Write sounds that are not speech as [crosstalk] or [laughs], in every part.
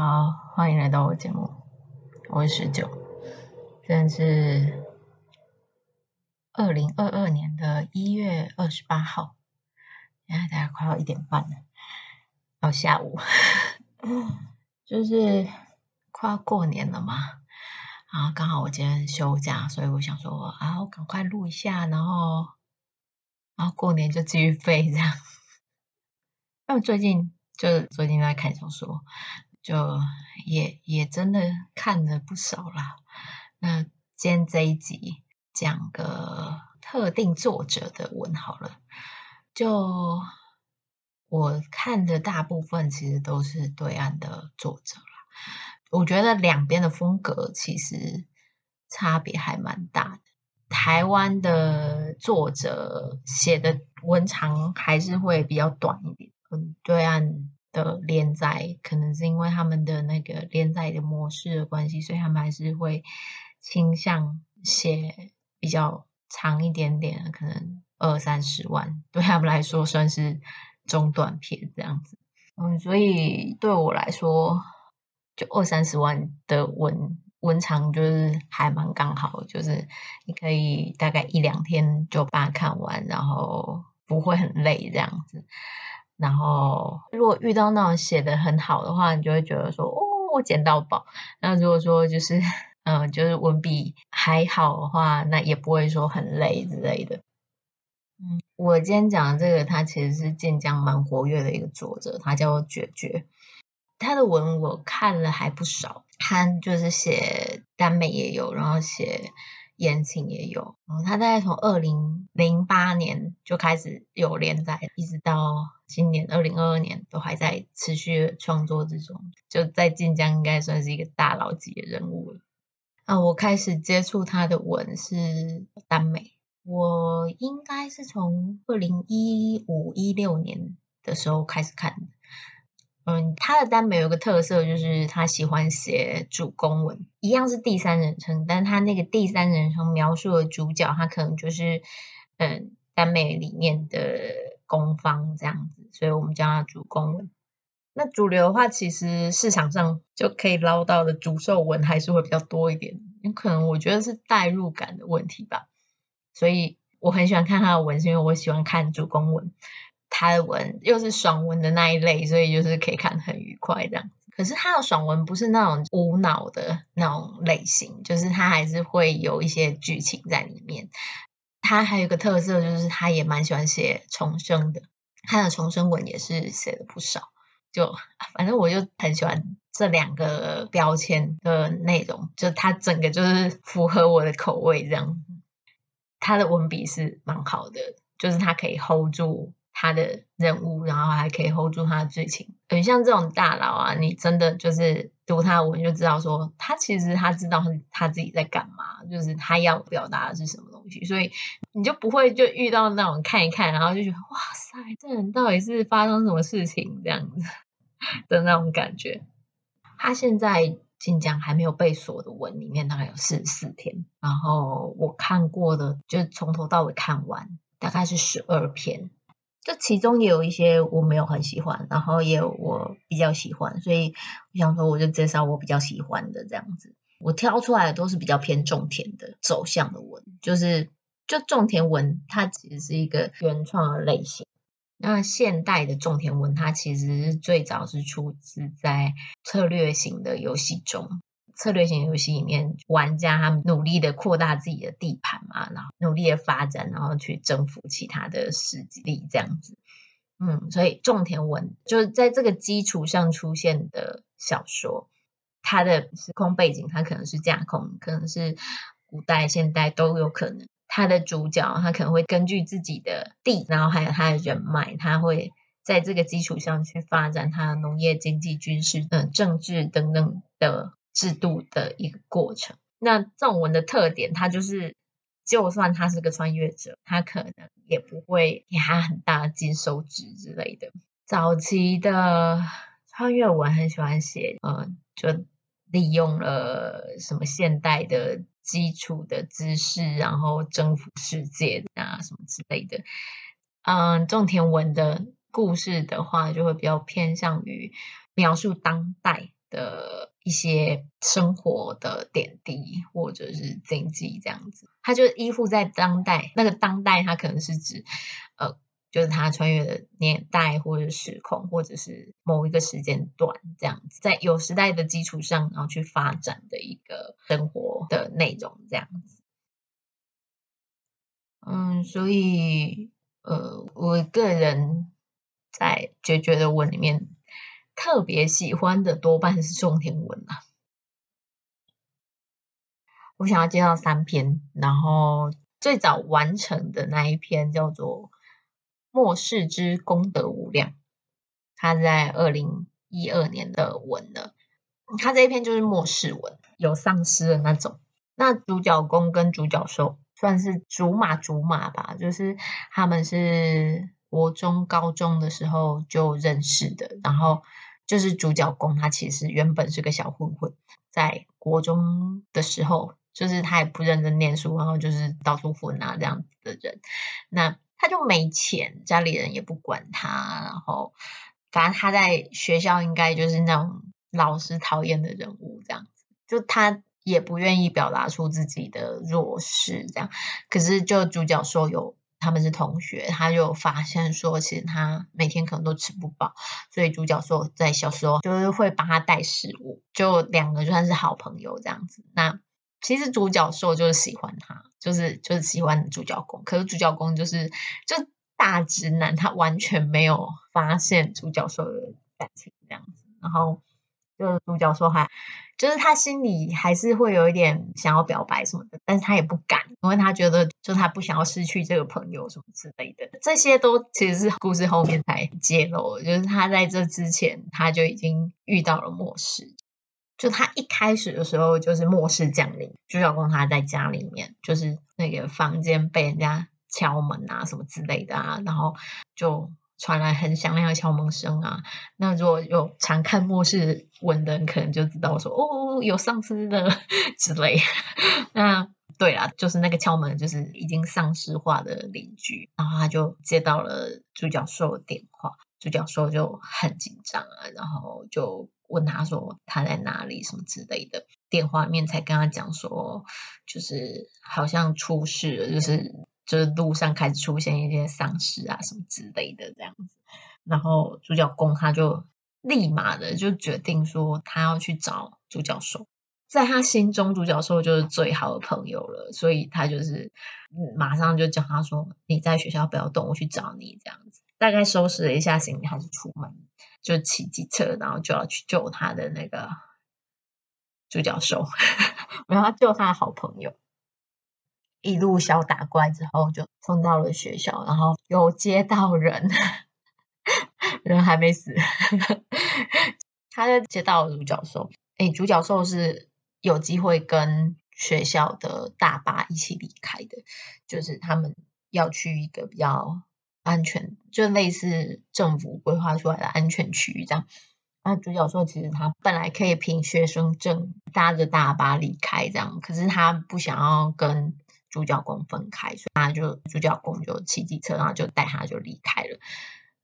好，欢迎来到我节目，我是十九，现在是二零二二年的一月二十八号，现在大概快要一点半了，到下午，[laughs] 就是快要过年了嘛，然后刚好我今天休假，所以我想说啊，我赶快录一下，然后然后过年就继续废这样，[laughs] 因为最近就最近在看小说。就也也真的看了不少啦。那今天这一集讲个特定作者的文好了。就我看的大部分其实都是对岸的作者啦。我觉得两边的风格其实差别还蛮大的。台湾的作者写的文长还是会比较短一点，嗯，对岸。的连载可能是因为他们的那个连载的模式的关系，所以他们还是会倾向写比较长一点点，可能二三十万，[laughs] 对他们来说算是中短篇这样子。嗯，所以对我来说，就二三十万的文文长就是还蛮刚好，就是你可以大概一两天就把它看完，然后不会很累这样子。然后，如果遇到那种写的很好的话，你就会觉得说，哦，我捡到宝。那如果说就是，嗯、就是文笔还好的话，那也不会说很累之类的。嗯，我今天讲的这个，他其实是晋江蛮活跃的一个作者，他叫绝绝。他的文我看了还不少，他就是写耽美也有，然后写。言情也有，嗯，他大概从二零零八年就开始有连载，一直到今年二零二二年都还在持续创作之中，就在晋江应该算是一个大佬级的人物了。啊，我开始接触他的文是耽美，我应该是从二零一五一六年的时候开始看的。嗯，他的耽美有个特色，就是他喜欢写主攻文，一样是第三人称，但他那个第三人称描述的主角，他可能就是嗯耽美里面的攻方这样子，所以我们叫他主攻文。那主流的话，其实市场上就可以捞到的主受文还是会比较多一点，有可能我觉得是代入感的问题吧。所以我很喜欢看他的文，是因为我喜欢看主攻文。他的文又是爽文的那一类，所以就是可以看很愉快这样。可是他的爽文不是那种无脑的那种类型，就是他还是会有一些剧情在里面。他还有一个特色，就是他也蛮喜欢写重生的，他的重生文也是写了不少。就反正我就很喜欢这两个标签的内容，就他整个就是符合我的口味这样。他的文笔是蛮好的，就是他可以 hold 住。他的人物，然后还可以 hold 住他的剧情，很像这种大佬啊，你真的就是读他的文就知道说，他其实他知道他自己在干嘛，就是他要表达的是什么东西，所以你就不会就遇到那种看一看，然后就觉得哇塞，这人到底是发生什么事情这样子的那种感觉。他现在晋江还没有被锁的文里面大概有四十四篇，然后我看过的就从头到尾看完大概是十二篇。这其中也有一些我没有很喜欢，然后也有我比较喜欢，所以我想说我就介绍我比较喜欢的这样子。我挑出来的都是比较偏种田的走向的文，就是就种田文它其实是一个原创的类型。那现代的种田文它其实最早是出自在策略型的游戏中。策略型游戏里面，玩家他们努力的扩大自己的地盘嘛，然后努力的发展，然后去征服其他的势力这样子。嗯，所以种田文就是在这个基础上出现的小说，它的时空背景它可能是架空，可能是古代、现代都有可能。它的主角他可能会根据自己的地，然后还有他的人脉，他会在这个基础上去发展他的农业、经济、军事、嗯、政治等等的。制度的一个过程。那这种文的特点，它就是，就算他是个穿越者，他可能也不会给他很大的金手指之类的。早期的穿越文很喜欢写，嗯，就利用了什么现代的基础的知识，然后征服世界啊什么之类的。嗯，种田文的故事的话，就会比较偏向于描述当代。的一些生活的点滴或者是经济这样子，他就依附在当代，那个当代他可能是指呃，就是他穿越的年代或者时空，或者是某一个时间段这样子，在有时代的基础上，然后去发展的一个生活的内容这样子。嗯，所以呃，我个人在决绝的吻里面。特别喜欢的多半是种田文啊，我想要介绍三篇，然后最早完成的那一篇叫做《末世之功德无量》，它在二零一二年的文了。它这一篇就是末世文，有丧尸的那种。那主角公跟主角受算是竹马竹马吧，就是他们是国中高中的时候就认识的，然后。就是主角公，他其实原本是个小混混，在国中的时候，就是他也不认真念书，然后就是到处混啊这样子的人。那他就没钱，家里人也不管他，然后反正他在学校应该就是那种老师讨厌的人物这样子。就他也不愿意表达出自己的弱势这样，可是就主角说有。他们是同学，他就发现说，其实他每天可能都吃不饱，所以主角说在小时候就是会帮他带食物，就两个就算是好朋友这样子。那其实主角受就是喜欢他，就是就是喜欢主角公，可是主角公就是就大直男，他完全没有发现主角受的感情这样子，然后。就是主角说还，就是他心里还是会有一点想要表白什么的，但是他也不敢，因为他觉得就他不想要失去这个朋友什么之类的。这些都其实是故事后面才揭露，就是他在这之前他就已经遇到了末世。就他一开始的时候就是末世降临，主角公他在家里面，就是那个房间被人家敲门啊什么之类的啊，然后就。传来很响亮的敲门声啊！那如果有常看末世文的人，可能就知道说哦，有丧尸的 [laughs] 之类。[laughs] 那对啦，就是那个敲门，就是已经丧尸化的邻居。然后他就接到了主角兽的电话，主角兽就很紧张啊，然后就问他说他在哪里什么之类的。电话面才跟他讲说，就是好像出事了，就是。就是路上开始出现一些丧尸啊什么之类的这样子，然后主角公他就立马的就决定说他要去找主角兽，在他心中主角兽就是最好的朋友了，所以他就是马上就叫他说，你在学校不要动，我去找你这样子。大概收拾了一下行李，还是出门就骑机车，然后就要去救他的那个主角兽，[laughs] 然后救他的好朋友。一路小打怪之后，就冲到了学校，然后有接到人，[laughs] 人还没死，[laughs] 他就接到了主角兽。诶，主角兽是有机会跟学校的大巴一起离开的，就是他们要去一个比较安全，就类似政府规划出来的安全区域这样。那主角兽其实他本来可以凭学生证搭着大巴离开这样，可是他不想要跟。主角公分开，所以他就主角公就骑机车，然后就带他就离开了。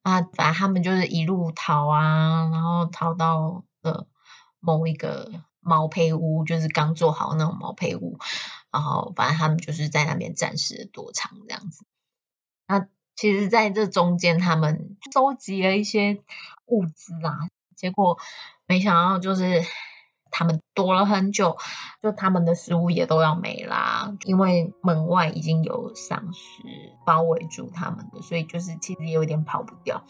啊，反正他们就是一路逃啊，然后逃到了某一个毛坯屋，就是刚做好那种毛坯屋。然后反正他们就是在那边暂时躲藏这样子。那其实在这中间，他们收集了一些物资啊，结果没想到就是。他们躲了很久，就他们的食物也都要没啦，因为门外已经有丧尸包围住他们的，所以就是其实有点跑不掉。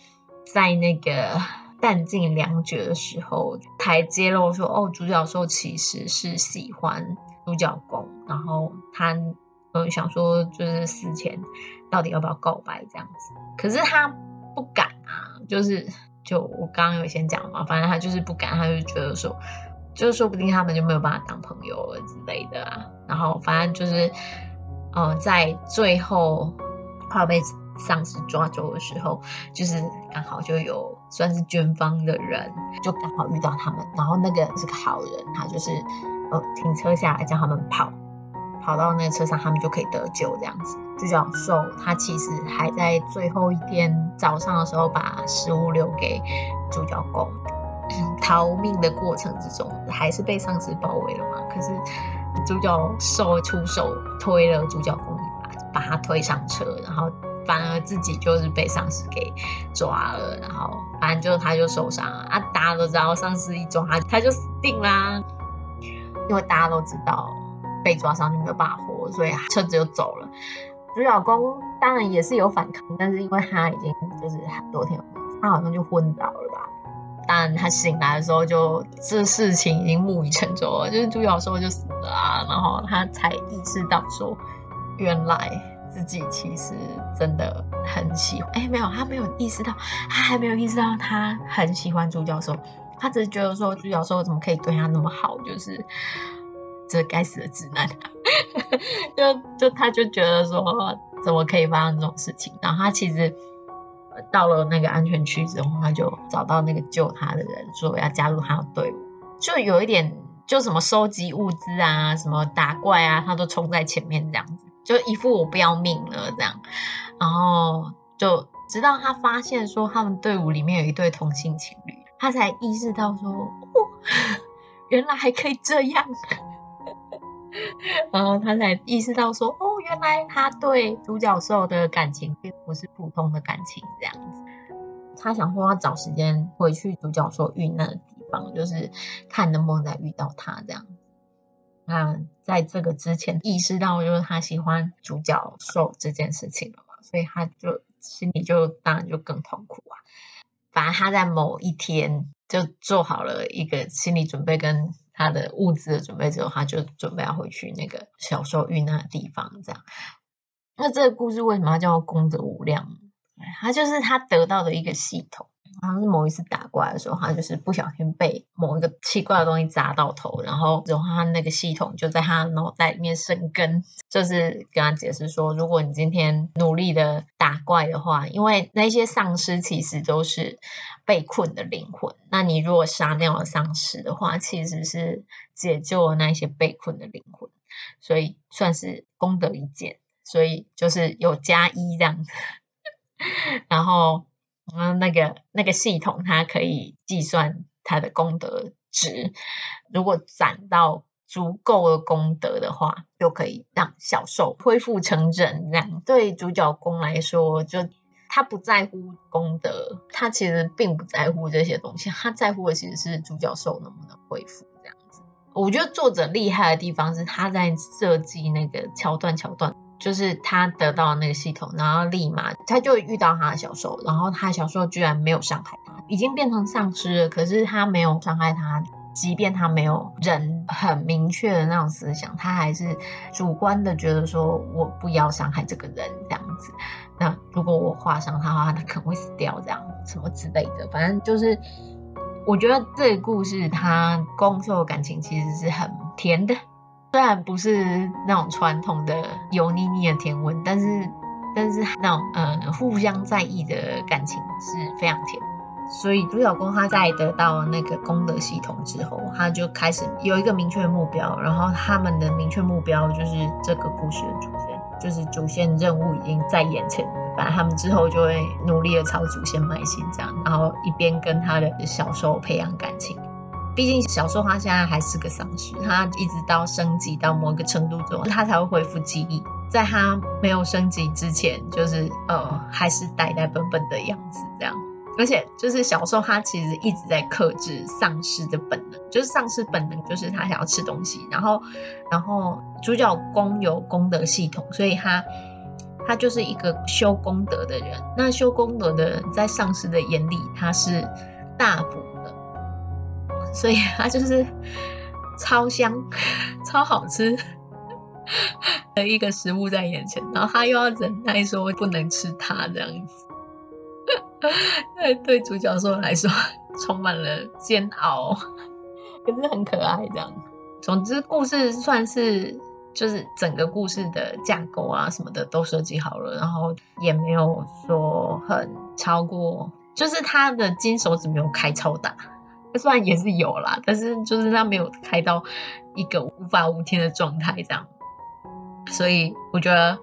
在那个 [laughs] 弹尽粮绝的时候，才揭露说，哦，主角兽其实是喜欢主角公，然后他呃想说，就是死前到底要不要告白这样子，可是他不敢啊，就是就我刚刚有先讲嘛，反正他就是不敢，他就觉得说。就是说不定他们就没有办法当朋友了之类的啊，然后反正就是，呃，在最后快要被丧尸抓走的时候，就是刚好就有算是军方的人，就刚好遇到他们，然后那个是个好人，他就是呃停车下来叫他们跑，跑到那个车上，他们就可以得救这样子。主角受他其实还在最后一天早上的时候把食物留给主角攻。[clears throat] 逃命的过程之中，还是被丧尸包围了嘛。可是主角受出手推了主角公一把，把他推上车，然后反而自己就是被丧尸给抓了，然后反正就他就受伤了啊。大家都知道，丧尸一抓他，他就死定啦，因为大家都知道被抓伤就没有办法活，所以车子就走了。主角公当然也是有反抗，但是因为他已经就是很多天，他好像就昏倒了吧。但他醒来的时候就，就这事情已经木已成舟了，就是主角说就死了啊，然后他才意识到说，原来自己其实真的很喜欢。哎，没有，他没有意识到，他还没有意识到他很喜欢朱教授，他只是觉得说朱教授怎么可以对他那么好，就是。这该死的直男，[laughs] 就就他就觉得说，怎么可以发生这种事情？然后他其实到了那个安全区之后，他就找到那个救他的人，说要加入他的队伍，就有一点就什么收集物资啊，什么打怪啊，他都冲在前面这样子，就一副我不要命了这样。然后就直到他发现说他们队伍里面有一对同性情侣，他才意识到说，哦，原来还可以这样。然后他才意识到说，哦，原来他对独角兽的感情并不是普通的感情这样子。他想说要找时间回去独角兽遇难的地方，就是看能不能再遇到他这样子。那在这个之前意识到就是他喜欢独角兽这件事情了嘛，所以他就心里就当然就更痛苦啊。反正他在某一天就做好了一个心理准备跟。他的物资的准备之后，他就准备要回去那个小时候遇难的地方。这样，那这个故事为什么要叫功德无量？他就是他得到的一个系统。好像是某一次打怪的时候，他就是不小心被某一个奇怪的东西砸到头，然后然后他那个系统就在他脑袋里面生根，就是跟他解释说，如果你今天努力的打怪的话，因为那些丧尸其实都是被困的灵魂，那你如果杀掉了丧尸的话，其实是解救了那些被困的灵魂，所以算是功德一件，所以就是有加一这样子，[laughs] 然后然后。嗯，那个那个系统它可以计算它的功德值，如果攒到足够的功德的话，就可以让小兽恢复成人。这样对主角公来说，就他不在乎功德，他其实并不在乎这些东西，他在乎的其实是主角兽能不能恢复这样子。我觉得作者厉害的地方是他在设计那个桥段桥段。就是他得到那个系统，然后立马他就遇到他的小兽，然后他的小兽居然没有伤害他，已经变成丧尸了，可是他没有伤害他，即便他没有人很明确的那种思想，他还是主观的觉得说我不要伤害这个人这样子。那如果我划伤他的话，他可能会死掉这样什么之类的。反正就是我觉得这个故事他攻受感情其实是很甜的。虽然不是那种传统的油腻腻的甜文，但是但是那种呃互相在意的感情是非常甜。所以朱小公他在得到那个功德系统之后，他就开始有一个明确的目标，然后他们的明确目标就是这个故事的主线，就是主线任务已经在眼前，反正他们之后就会努力的朝主线迈进，这样，然后一边跟他的小时候培养感情。毕竟小兽他现在还是个丧尸，他一直到升级到某个程度之后，他才会恢复记忆。在他没有升级之前，就是呃还是呆呆笨笨的样子这样。而且就是小兽他其实一直在克制丧尸的本能，就是丧尸本能就是他想要吃东西。然后然后主角公有功德系统，所以他他就是一个修功德的人。那修功德的人在丧尸的眼里，他是大补。所以它就是超香、超好吃的一个食物在眼前，然后他又要忍耐说不能吃它这样子，[laughs] 对对主角说来说充满了煎熬，可是很可爱这样。总之，故事算是就是整个故事的架构啊什么的都设计好了，然后也没有说很超过，就是他的金手指没有开超大。虽然也是有啦，但是就是他没有开到一个无法无天的状态这样，所以我觉得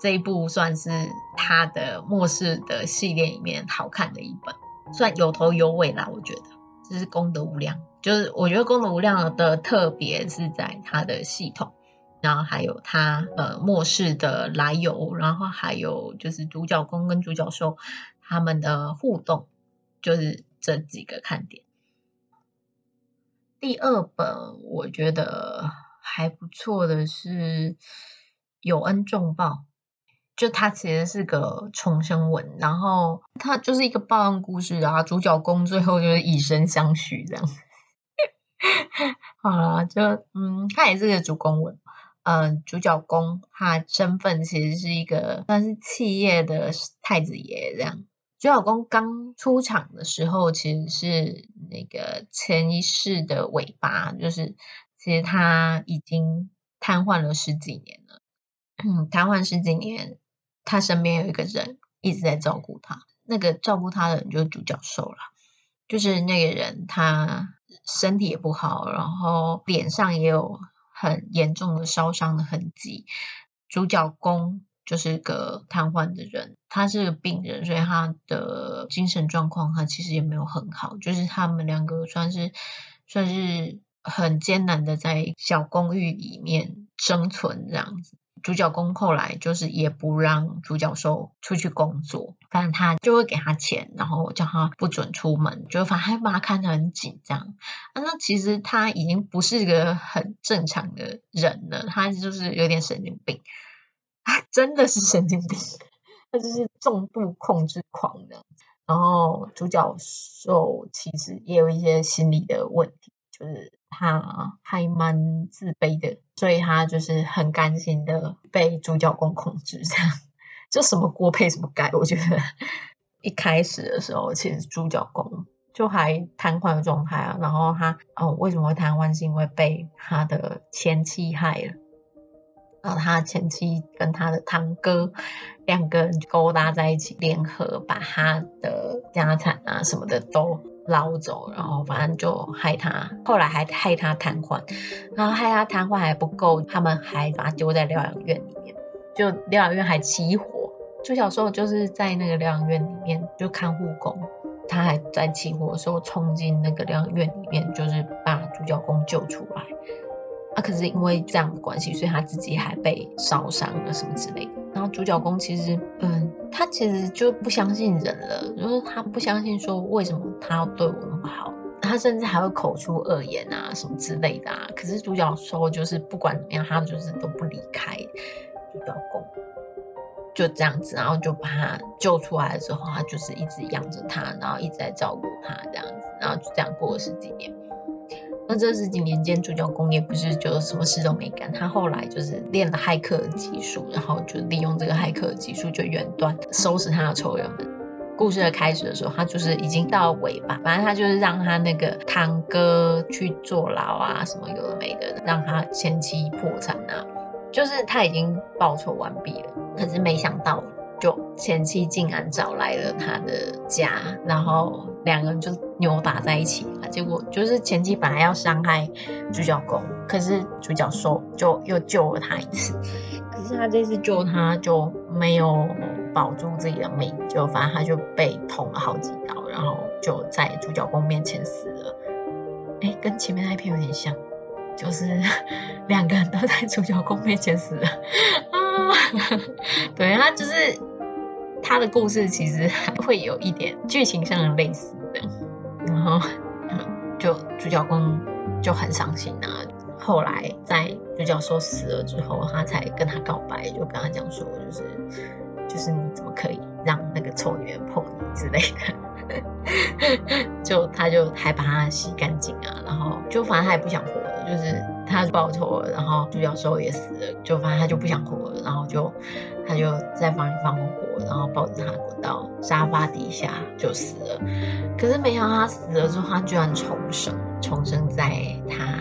这一部算是他的末世的系列里面好看的一本，算有头有尾啦，我觉得。这是功德无量。就是我觉得功德无量的特别是在它的系统，然后还有它呃末世的来由，然后还有就是主角公跟主角受他们的互动，就是这几个看点。第二本我觉得还不错的是《有恩重报》，就它其实是个重生文，然后它就是一个报恩故事啊，主角公最后就是以身相许这样。[laughs] 好了，就嗯，它也是个主公文，嗯、主角公他身份其实是一个算是企业的太子爷这样。主角公刚出场的时候，其实是那个前一世的尾巴，就是其实他已经瘫痪了十几年了。嗯，瘫痪十几年，他身边有一个人一直在照顾他，那个照顾他的人就是主角受了，就是那个人他身体也不好，然后脸上也有很严重的烧伤的痕迹。主角公。就是个瘫痪的人，他是个病人，所以他的精神状况他其实也没有很好。就是他们两个算是算是很艰难的在小公寓里面生存这样子。主角公后来就是也不让主角受出去工作，反正他就会给他钱，然后叫他不准出门，就反正把他看得很紧张。啊，那其实他已经不是个很正常的人了，他就是有点神经病。[laughs] 真的是神经病，他就是重度控制狂的。然后主角受其实也有一些心理的问题，就是他还蛮自卑的，所以他就是很甘心的被主角公控制，这样就什么锅配什么盖。我觉得一开始的时候，其实主角公就还瘫痪的状态啊，然后他哦为什么会瘫痪，是因为被他的前妻害了。然后他前妻跟他的堂哥两个人勾搭在一起，联合把他的家产啊什么的都捞走，然后反正就害他，后来还害他瘫痪，然后害他瘫痪还不够，他们还把他丢在疗养院里面，就疗养院还起火。就小时候就是在那个疗养院里面就看护工，他还在起火的时候冲进那个疗养院里面，就是把主角公救出来。啊，可是因为这样的关系，所以他自己还被烧伤了什么之类的。然后主角公其实，嗯，他其实就不相信人了，就是他不相信说为什么他要对我那么好，他甚至还会口出恶言啊什么之类的啊。可是主角说就是不管怎么样，他就是都不离开主角公，就这样子，然后就把他救出来之后，他就是一直养着他，然后一直在照顾他这样子，然后就这样过了十几年。那这十几年间，主角公也不是就什么事都没干，他后来就是练了骇客的技术，然后就利用这个骇客的技术就远端收拾他的仇人们。故事的开始的时候，他就是已经到尾巴，反正他就是让他那个堂哥去坐牢啊，什么有的没的，让他前妻破产啊，就是他已经报仇完毕了，可是没想到。就前妻竟然找来了他的家，然后两个人就扭打在一起了。结果就是前妻本来要伤害主角公，可是主角受就又救了他一次。[laughs] 可是他这次救他就没有保住自己的命，就反正他就被捅了好几刀，然后就在主角公面前死了。哎，跟前面那一篇有点像，就是两个人都在主角公面前死了啊。[laughs] 对，他就是。他的故事其实还会有一点剧情上的类似的，然后就主角公就很伤心啊。后来在主角受死了之后，他才跟他告白，就跟他讲说，就是就是你怎么可以让那个臭女人碰你之类的，[laughs] 就他就还把他洗干净啊，然后就反正他也不想活了，就是。他报仇了，然后主角兽也死了，就反正他就不想活了，然后就他就在房里放火，然后抱着他滚到沙发底下就死了。可是没想到他死了之后，他居然重生，重生在他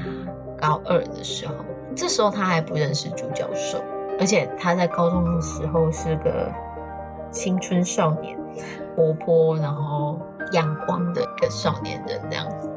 高二的时候。这时候他还不认识主角兽，而且他在高中的时候是个青春少年，活泼然后阳光的一个少年人这样子。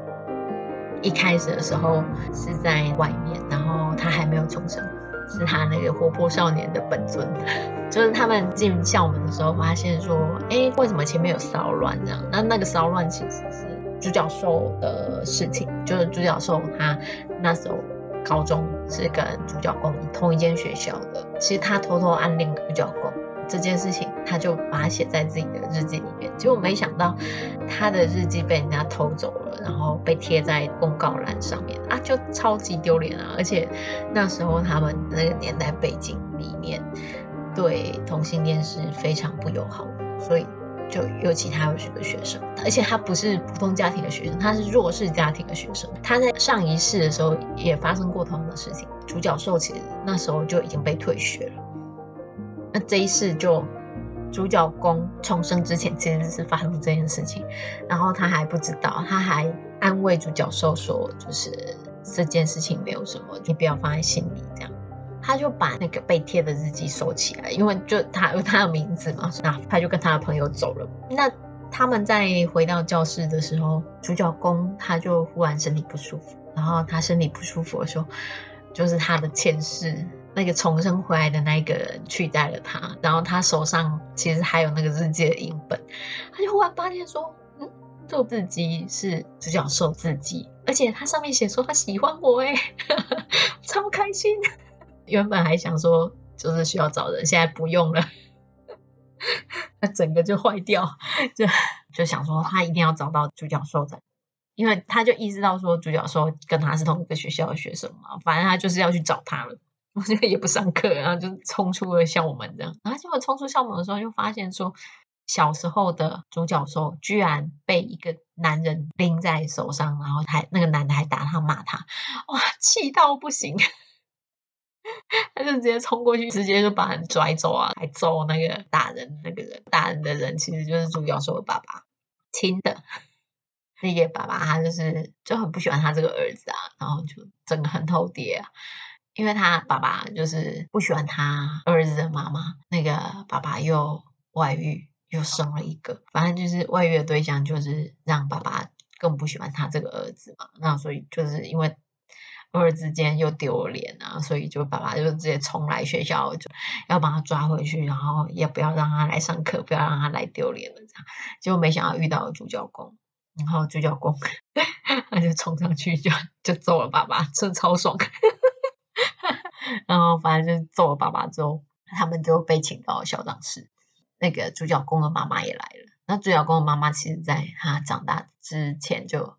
一开始的时候是在外面，然后他还没有重生，是他那个活泼少年的本尊。[laughs] 就是他们进校门的时候，发现说，哎，为什么前面有骚乱这样？那那个骚乱其实是主角受的事情，就是主角受他那时候高中是跟主角攻同一间学校的，其实他偷偷暗恋主角攻这件事情，他就把它写在自己的日记里面，结果没想到他的日记被人家偷走了，然后被贴在公告栏上面啊，就超级丢脸啊！而且那时候他们那个年代背景里面对同性恋是非常不友好的，所以。就尤其他又是个学生，而且他不是普通家庭的学生，他是弱势家庭的学生。他在上一世的时候也发生过同样的事情。主角受其实那时候就已经被退学了。那这一世就主角公重生之前其实是发生这件事情，然后他还不知道，他还安慰主角受说，就是这件事情没有什么，你不要放在心里这样。他就把那个被贴的日记收起来，因为就他有他的名字嘛，那他就跟他的朋友走了。那他们在回到教室的时候，主角公他就忽然身体不舒服，然后他身体不舒服的时候，就是他的前世那个重生回来的那一个人取代了他，然后他手上其实还有那个日记的影本，他就忽然发现说，嗯，这个日记是主角兽自己，而且他上面写说他喜欢我诶，[laughs] 超开心。原本还想说，就是需要找人，现在不用了，[laughs] 他整个就坏掉，就就想说他一定要找到主角兽的，因为他就意识到说主角兽跟他是同一个学校的学生嘛，反正他就是要去找他了，[laughs] 我这个也不上课，然后就冲出了校门这样，然后结果冲出校门的时候，就发现说小时候的主角兽居然被一个男人拎在手上，然后还那个男的还打他骂他，哇，气到不行。[laughs] 他就直接冲过去，直接就把人拽走啊，还揍那个打人那个人。打人的人其实就是主角受的爸爸亲的。那个爸爸他就是就很不喜欢他这个儿子啊，然后就整个很头爹啊，因为他爸爸就是不喜欢他儿子的妈妈，那个爸爸又外遇又生了一个，反正就是外遇的对象就是让爸爸更不喜欢他这个儿子嘛。那所以就是因为。二之间又丢脸啊，所以就爸爸就直接冲来学校，就要把他抓回去，然后也不要让他来上课，不要让他来丢脸了。这样，结果没想到遇到了主角公，然后主角攻 [laughs] 他就冲上去就就揍了爸爸，真超爽。然后反正就揍了爸爸之后，他们就被请到校长室。那个主角公的妈妈也来了。那主角公的妈妈其实在他长大之前就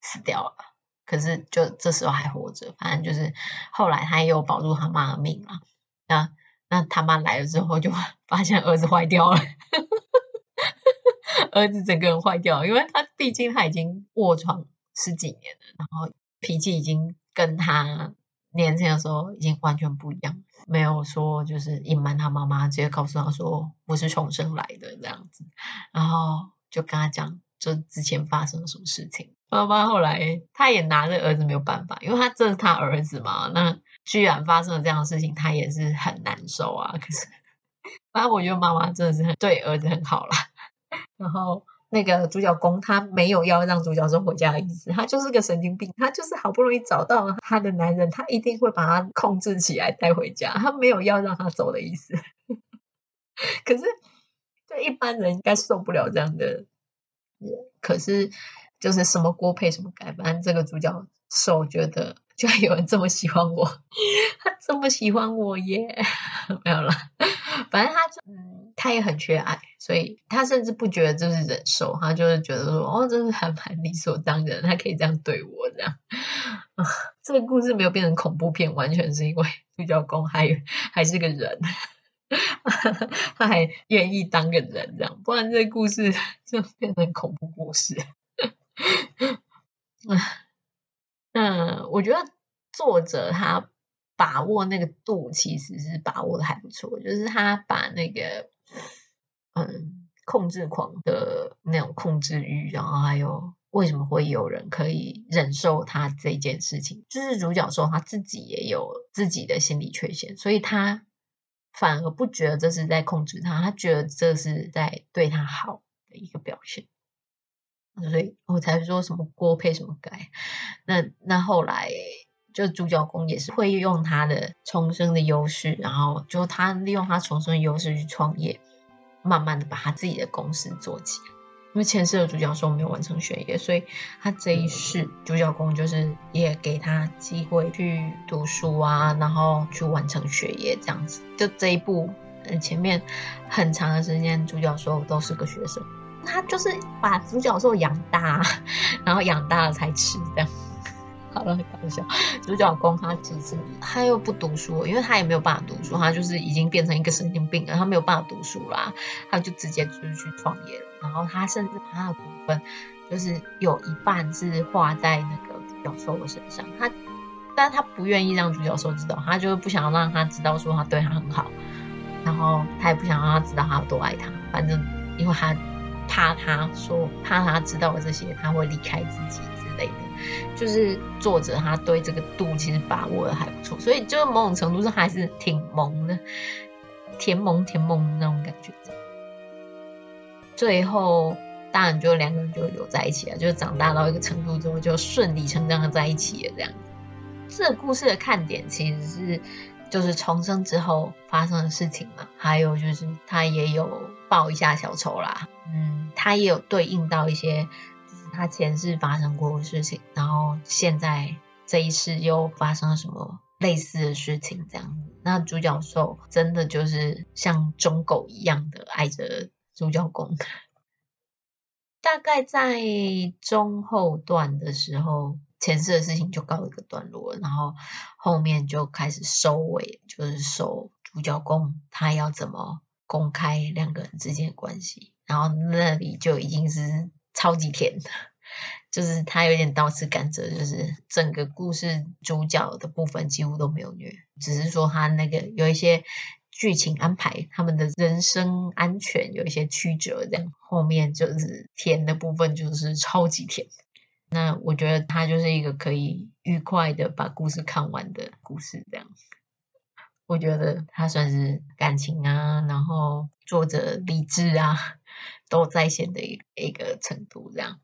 死掉了。可是，就这时候还活着，反正就是后来他也有保住他妈的命嘛。那那他妈来了之后，就 [laughs] 发现儿子坏掉了，儿子整个人坏掉了，因为他毕竟他已经卧床十几年了，然后脾气已经跟他年轻的时候已经完全不一样，没有说就是隐瞒他妈妈，直接告诉他说我是重生来的这样子，然后就跟他讲。就之前发生了什么事情，妈妈后来他也拿着儿子没有办法，因为他这是他儿子嘛，那居然发生了这样的事情，他也是很难受啊。可是，[laughs] 反正我觉得妈妈真的是很对儿子很好啦。然 [laughs] 后那个主角公他没有要让主角受回家的意思，他就是个神经病，他就是好不容易找到他的男人，他一定会把他控制起来带回家，他没有要让他走的意思。[laughs] 可是，对一般人应该受不了这样的。可是，就是什么锅配什么盖，反正这个主角受觉得，居然有人这么喜欢我，[laughs] 他这么喜欢我耶，[laughs] 没有了。反正他就，嗯，他也很缺爱，所以他甚至不觉得这是忍受，他就是觉得说，哦，这是还蛮理所当然，他可以这样对我这样。啊，这个故事没有变成恐怖片，完全是因为主角公还还是个人。[laughs] 他还愿意当个人这样，不然这个故事就变成恐怖故事。嗯，我觉得作者他把握那个度其实是把握的还不错，就是他把那个嗯控制狂的那种控制欲，然后还有为什么会有人可以忍受他这件事情，就是主角说他自己也有自己的心理缺陷，所以他。反而不觉得这是在控制他，他觉得这是在对他好的一个表现，所以我才说什么锅配什么盖。那那后来就主角公也是会用他的重生的优势，然后就他利用他重生的优势去创业，慢慢的把他自己的公司做起来。因为前世的主角说没有完成学业，所以他这一世主角公就是也给他机会去读书啊，然后去完成学业这样子。就这一部，嗯，前面很长的时间主角说都是个学生，他就是把主角受养大，[laughs] 然后养大了才吃这样。好了，搞笑。主角公他其实他又不读书，因为他也没有办法读书，他就是已经变成一个神经病了，他没有办法读书啦，他就直接就是去创业了。然后他甚至把他的股份，就是有一半是花在那个独角兽的身上。他，但他不愿意让主角受知道，他就是不想要让他知道说他对他很好，然后他也不想让他知道他有多爱他。反正因为他怕他说怕他知道了这些，他会离开自己之。类的，就是作者他对这个度其实把握的还不错，所以就某种程度上还是挺萌的，甜萌甜萌的那种感觉。最后当然就两个人就有在一起了，就是长大到一个程度之后就顺理成章的在一起了这样。这个故事的看点其实是就是重生之后发生的事情嘛，还有就是他也有报一下小仇啦，嗯，他也有对应到一些。他前世发生过的事情，然后现在这一世又发生了什么类似的事情，这样。那主角兽真的就是像忠狗一样的爱着主角公。大概在中后段的时候，前世的事情就告一个段落，然后后面就开始收尾，就是收主角公他要怎么公开两个人之间的关系，然后那里就已经是。超级甜的，就是他有点倒吃甘蔗，就是整个故事主角的部分几乎都没有虐，只是说他那个有一些剧情安排，他们的人生安全有一些曲折，这样后面就是甜的部分就是超级甜。那我觉得他就是一个可以愉快的把故事看完的故事，这样。我觉得他算是感情啊，然后作者理智啊。[laughs] 都在线的一一个程度，这样。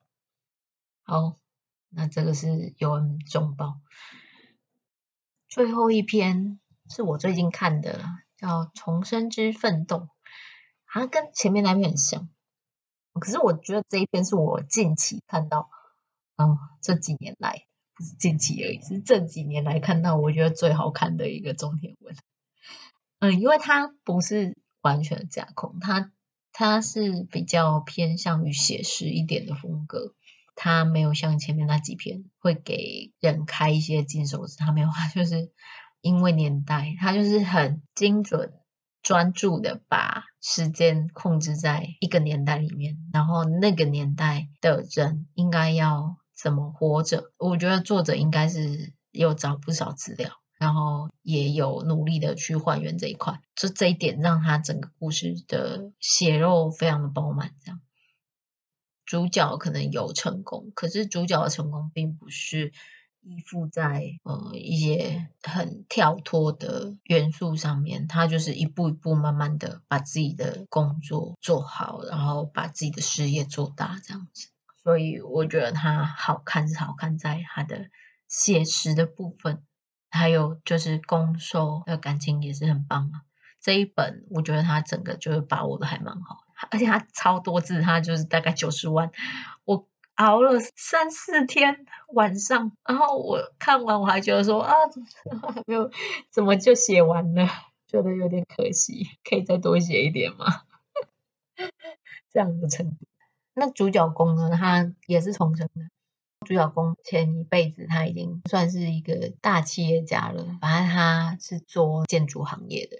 好，那这个是有恩重报。最后一篇是我最近看的，叫《重生之奋斗》，好像跟前面那篇很像。可是我觉得这一篇是我近期看到，这几年来不是近期而已，是这几年来看到我觉得最好看的一个中田文。嗯，因为它不是完全架空，它。它是比较偏向于写实一点的风格，它没有像前面那几篇会给人开一些金手指，它没有，[laughs] 它就是因为年代，它就是很精准、专注的把时间控制在一个年代里面，然后那个年代的人应该要怎么活着，我觉得作者应该是有找不少资料。然后也有努力的去还原这一块，就这一点让他整个故事的血肉非常的饱满。这样，主角可能有成功，可是主角的成功并不是依附在呃一些很跳脱的元素上面，他就是一步一步慢慢的把自己的工作做好，然后把自己的事业做大这样子。所以我觉得他好看是好看在他的写实的部分。还有就是攻受的感情也是很棒啊，这一本我觉得他整个就是把握的还蛮好，而且他超多字，他就是大概九十万，我熬了三四天晚上，然后我看完我还觉得说啊，还 [laughs] 没有怎么就写完了，觉得有点可惜，可以再多写一点吗？[laughs] 这样的程度。那主角公呢，他也是重生的。主角公前一辈子他已经算是一个大企业家了，反正他是做建筑行业的，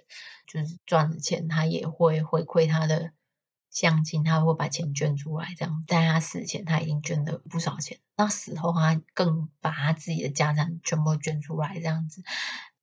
就是赚了钱，他也会回馈他的乡亲，他会把钱捐出来，这样。在他死前，他已经捐了不少钱，那死后他更把他自己的家产全部捐出来，这样子。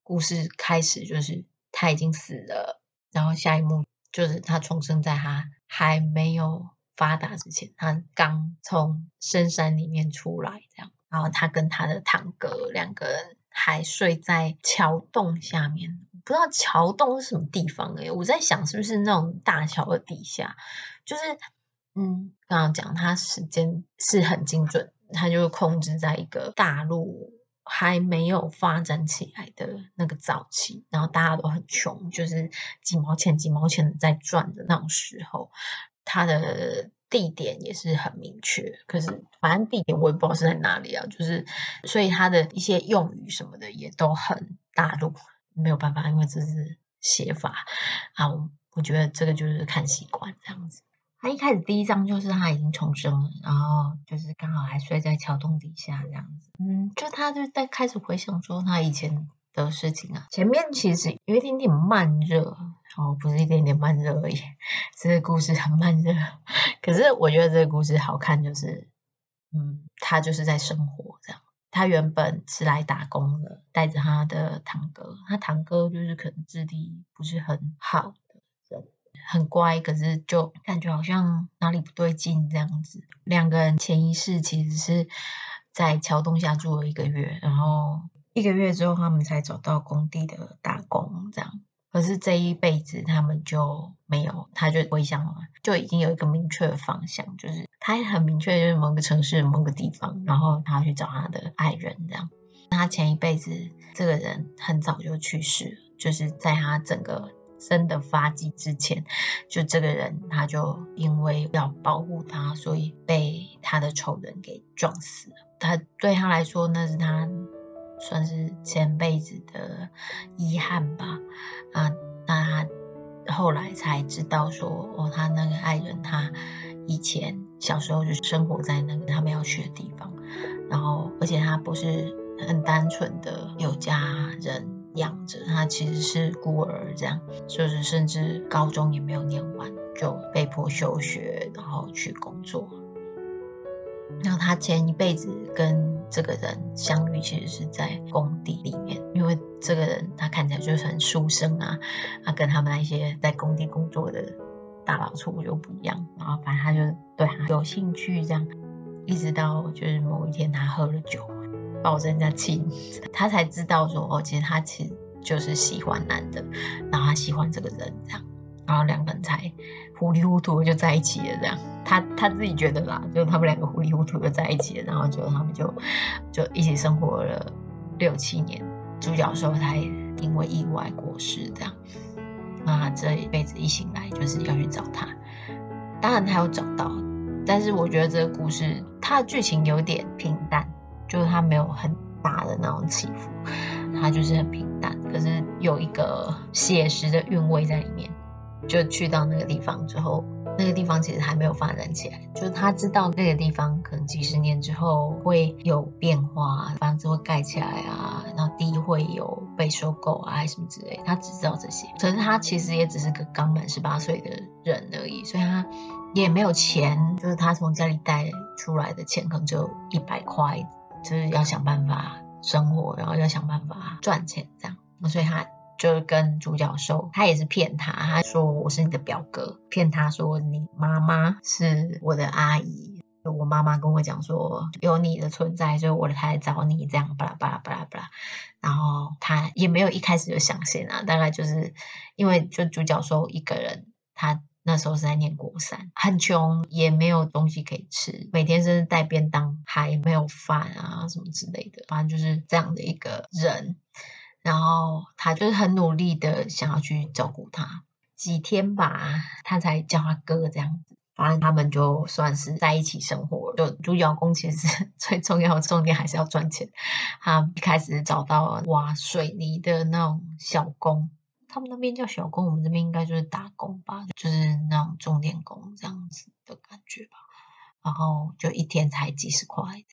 故事开始就是他已经死了，然后下一幕就是他重生在他还没有。发达之前，他刚从深山里面出来，这样，然后他跟他的堂哥两个人还睡在桥洞下面，不知道桥洞是什么地方诶，我在想是不是那种大桥的底下，就是，嗯，刚刚讲他时间是很精准，他就控制在一个大陆还没有发展起来的那个早期，然后大家都很穷，就是几毛钱几毛钱的在赚的那种时候。他的地点也是很明确，可是反正地点我也不知道是在哪里啊，就是所以他的一些用语什么的也都很大陆，没有办法，因为这是写法啊，我我觉得这个就是看习惯这样子。他一开始第一章就是他已经重生了，然后就是刚好还睡在桥洞底下这样子，嗯，就他就在开始回想说他以前的事情啊。前面其实有一点点慢热，哦，不是一点点慢热而已，这个故事很慢热。可是我觉得这个故事好看，就是，嗯，他就是在生活这样。他原本是来打工的，带着他的堂哥，他堂哥就是可能智力不是很好的。很乖，可是就感觉好像哪里不对劲这样子。两个人前一世其实是在桥洞下住了一个月，然后一个月之后他们才找到工地的打工这样。可是这一辈子他们就没有，他就回想了，就已经有一个明确的方向，就是他很明确就是某个城市某个地方，然后他去找他的爱人这样。他前一辈子这个人很早就去世了，就是在他整个。生的发迹之前，就这个人他就因为要保护他，所以被他的仇人给撞死了。他对他来说，那是他算是前辈子的遗憾吧。啊，那他后来才知道说，哦，他那个爱人，他以前小时候就生活在那个他们要去的地方，然后而且他不是很单纯的有家人。养着他其实是孤儿，这样就是甚至高中也没有念完就被迫休学，然后去工作。然后他前一辈子跟这个人相遇，其实是在工地里面，因为这个人他看起来就是很书生啊，他跟他们那些在工地工作的大老粗又不一样。然后反正他就对他有兴趣，这样一直到就是某一天他喝了酒。抱着人家亲，他才知道说哦，其实他其实就是喜欢男的，然后他喜欢这个人这样，然后两个人才糊里糊涂就在一起了这样。他他自己觉得啦，就他们两个糊里糊涂的在一起了，然后就他们就就一起生活了六七年。主角说他因为意外过世这样，那这一辈子一醒来就是要去找他，当然他有找到，但是我觉得这个故事它的剧情有点平淡。就是他没有很大的那种起伏，他就是很平淡，可是有一个写实的韵味在里面。就去到那个地方之后，那个地方其实还没有发展起来，就是他知道那个地方可能几十年之后会有变化，房子会盖起来啊，然后地会有被收购啊，什么之类，他只知道这些。可是他其实也只是个刚满十八岁的人而已，所以他也没有钱，就是他从家里带出来的钱可能就一百块。就是要想办法生活，然后要想办法赚钱，这样，所以他就是跟主角说，他也是骗他，他说我是你的表哥，骗他说你妈妈是我的阿姨，我妈妈跟我讲说有你的存在，所以我才来找你，这样巴拉巴拉巴拉巴拉，然后他也没有一开始就相信啊，大概就是因为就主角说一个人他。那时候是在念国三，很穷，也没有东西可以吃，每天甚至带便当，还没有饭啊什么之类的，反正就是这样的一个人。然后他就是很努力的想要去照顾他，几天吧，他才叫他哥哥这样子。反正他们就算是在一起生活，就主角公其实最重要的重点还是要赚钱。他一开始找到挖水泥的那种小工。他们那边叫小工，我们这边应该就是打工吧，就是那种钟点工这样子的感觉吧。然后就一天才几十块，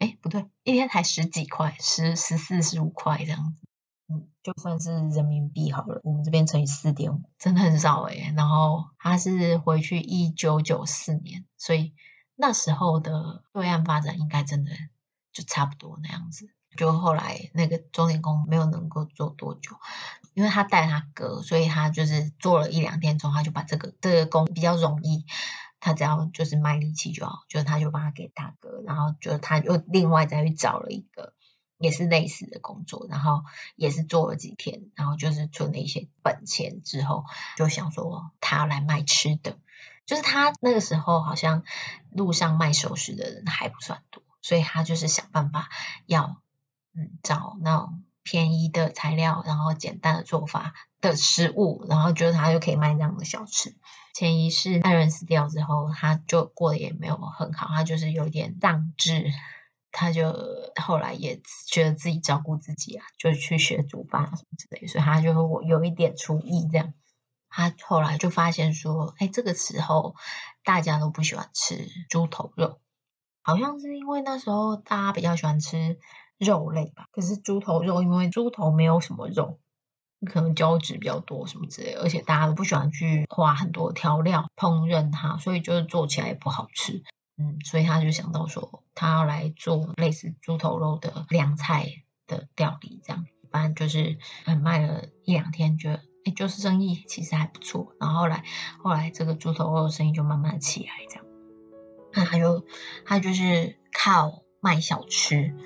哎，不对，一天才十几块，十、十四、十五块这样子。嗯，就算是人民币好了，我们这边乘以四点五，真的很少哎。然后他是回去一九九四年，所以那时候的对岸发展应该真的就差不多那样子。就后来那个钟点工没有能够做多久，因为他带他哥，所以他就是做了一两天之后，他就把这个这个工比较容易，他只要就是卖力气就好，就他就把他给大哥，然后就他又另外再去找了一个也是类似的工作，然后也是做了几天，然后就是存了一些本钱之后，就想说他要来卖吃的，就是他那个时候好像路上卖熟食的人还不算多，所以他就是想办法要。嗯，找那种便宜的材料，然后简单的做法的食物，然后觉得他就可以卖这样的小吃。前一世爱人死掉之后，他就过得也没有很好，他就是有点丧志，他就后来也觉得自己照顾自己啊，就去学煮饭什么之类，所以他就有一点厨艺这样。他后来就发现说，哎，这个时候大家都不喜欢吃猪头肉，好像是因为那时候大家比较喜欢吃肉类吧。可是猪头肉，因为猪头没有什么肉。可能胶质比较多什么之类，而且大家都不喜欢去花很多调料烹饪它，所以就是做起来也不好吃。嗯，所以他就想到说，他要来做类似猪头肉的凉菜的料理，这样，反正就是嗯卖了一两天，觉得哎就是生意其实还不错。然后后来后来这个猪头肉的生意就慢慢起来，这样。那他就他就是靠卖小吃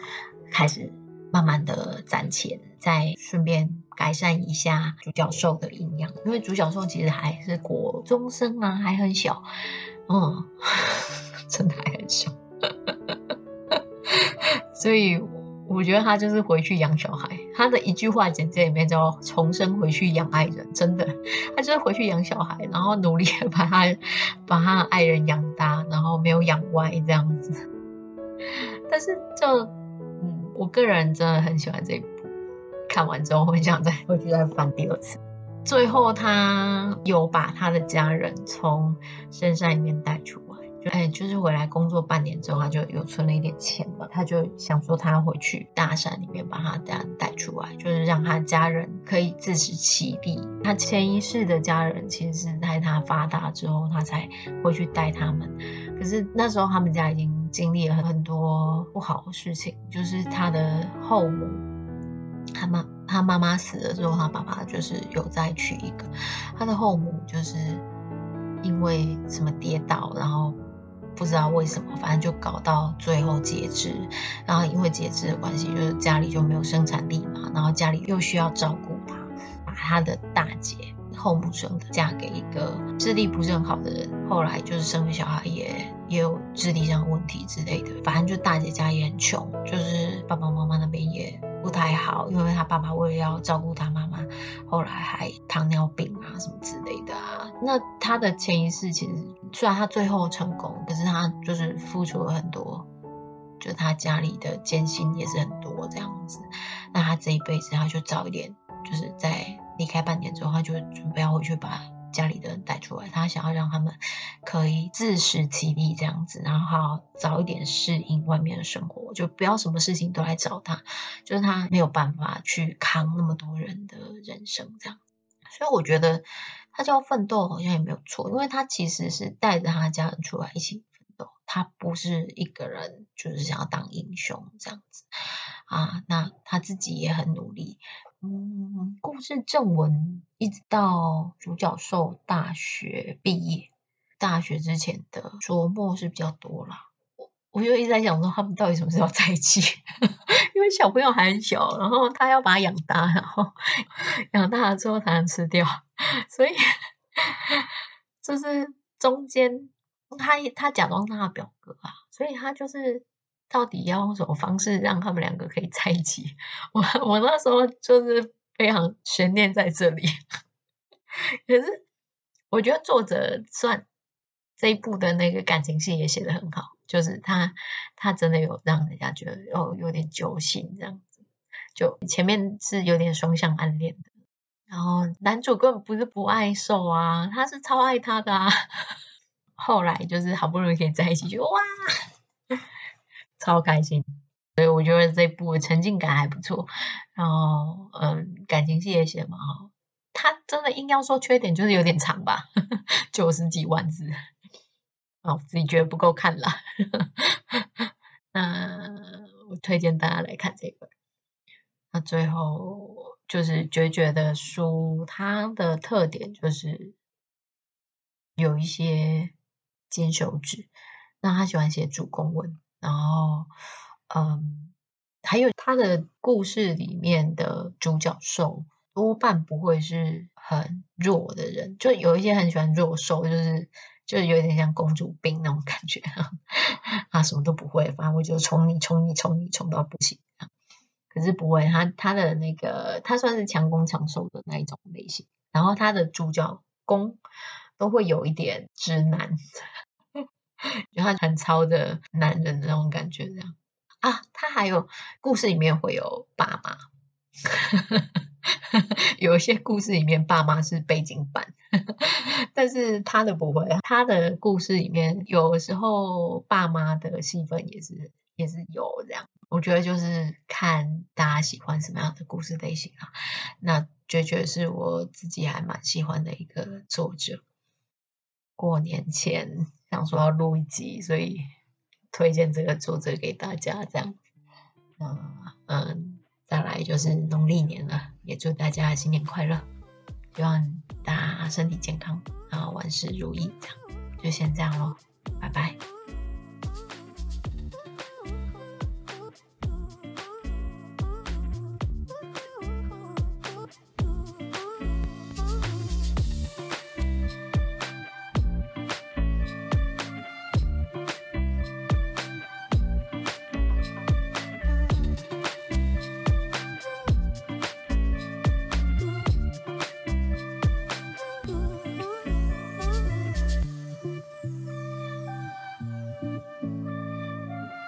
开始慢慢的攒钱，再顺便。改善一下独角兽的营养，因为独角兽其实还是国中生啊，还很小，嗯，[laughs] 真的还很小，所以我觉得他就是回去养小孩。他的一句话简介里面叫“重生回去养爱人”，真的，他就是回去养小孩，然后努力把他把他的爱人养大，然后没有养歪这样子。但是这，嗯，我个人真的很喜欢这一部。看完之后，很想再回去再翻第二次。最后，他有把他的家人从深山里面带出来，就哎，就是回来工作半年之后，他就有存了一点钱嘛，他就想说他要回去大山里面把他家带出来，就是让他家人可以自食其力。他前一世的家人其实是在他发达之后，他才回去带他们。可是那时候他们家已经经历了很多不好的事情，就是他的后母。他妈他妈妈死了之后，他爸爸就是有再娶一个。他的后母就是因为什么跌倒，然后不知道为什么，反正就搞到最后截肢。然后因为截肢的关系，就是家里就没有生产力嘛，然后家里又需要照顾他，把他的大姐后母生的嫁给一个智力不是很好的人。后来就是生了小孩也也有智力上的问题之类的，反正就大姐家也很穷，就是爸爸妈妈那边也。不太好，因为他爸爸为了要照顾他妈妈，后来还糖尿病啊什么之类的啊。那他的前一世其实虽然他最后成功，可是他就是付出了很多，就他家里的艰辛也是很多这样子。那他这一辈子他就早一点，就是在离开半年之后，他就准备要回去把。家里的人带出来，他想要让他们可以自食其力这样子，然后早一点适应外面的生活，就不要什么事情都来找他，就是他没有办法去扛那么多人的人生这样。所以我觉得他叫奋斗好像也没有错，因为他其实是带着他家人出来一起奋斗，他不是一个人就是想要当英雄这样子啊。那他自己也很努力。嗯，故事正文一直到独角兽大学毕业，大学之前的琢磨是比较多啦。我我就一直在想说，他们到底什么时候在一起？[laughs] 因为小朋友还很小，然后他要把他养大，然后养大了之后才能吃掉，所以就是中间他他假装他的表哥啊，所以他就是。到底要用什么方式让他们两个可以在一起？[laughs] 我我那时候就是非常悬念在这里。[laughs] 可是我觉得作者算这一部的那个感情戏也写得很好，就是他他真的有让人家觉得哦有点揪心这样子。就前面是有点双向暗恋的，然后男主根本不是不爱受啊，他是超爱他的啊。[laughs] 后来就是好不容易可以在一起，就哇！超开心，所以我觉得这部沉浸感还不错。然后，嗯，感情戏也写得蛮好。他真的硬要说缺点，就是有点长吧，[laughs] 九十几万字，哦，自己觉得不够看了。[laughs] 那我推荐大家来看这本。那最后就是绝绝的书，它的特点就是有一些金手指。那他喜欢写主公文。然后，嗯，还有他的故事里面的主角兽多半不会是很弱的人，就有一些很喜欢弱兽，就是就是有点像公主病那种感觉，[laughs] 啊，什么都不会，反正我就冲你冲你冲你冲到不行，可是不会，他他的那个他算是强攻强受的那一种类型，然后他的主角攻都会有一点直男，就他很糙的男人的那种感觉，这样啊。他还有故事里面会有爸妈，[laughs] 有一些故事里面爸妈是背景板，但是他的不会，他的故事里面有时候爸妈的戏份也是也是有这样。我觉得就是看大家喜欢什么样的故事类型啊。那绝绝是我自己还蛮喜欢的一个作者。过年前想说要录一集，所以推荐这个作者给大家。这样，那嗯，再来就是农历年了，也祝大家新年快乐，希望大家身体健康，然后万事如意。这样，就先这样咯，拜拜。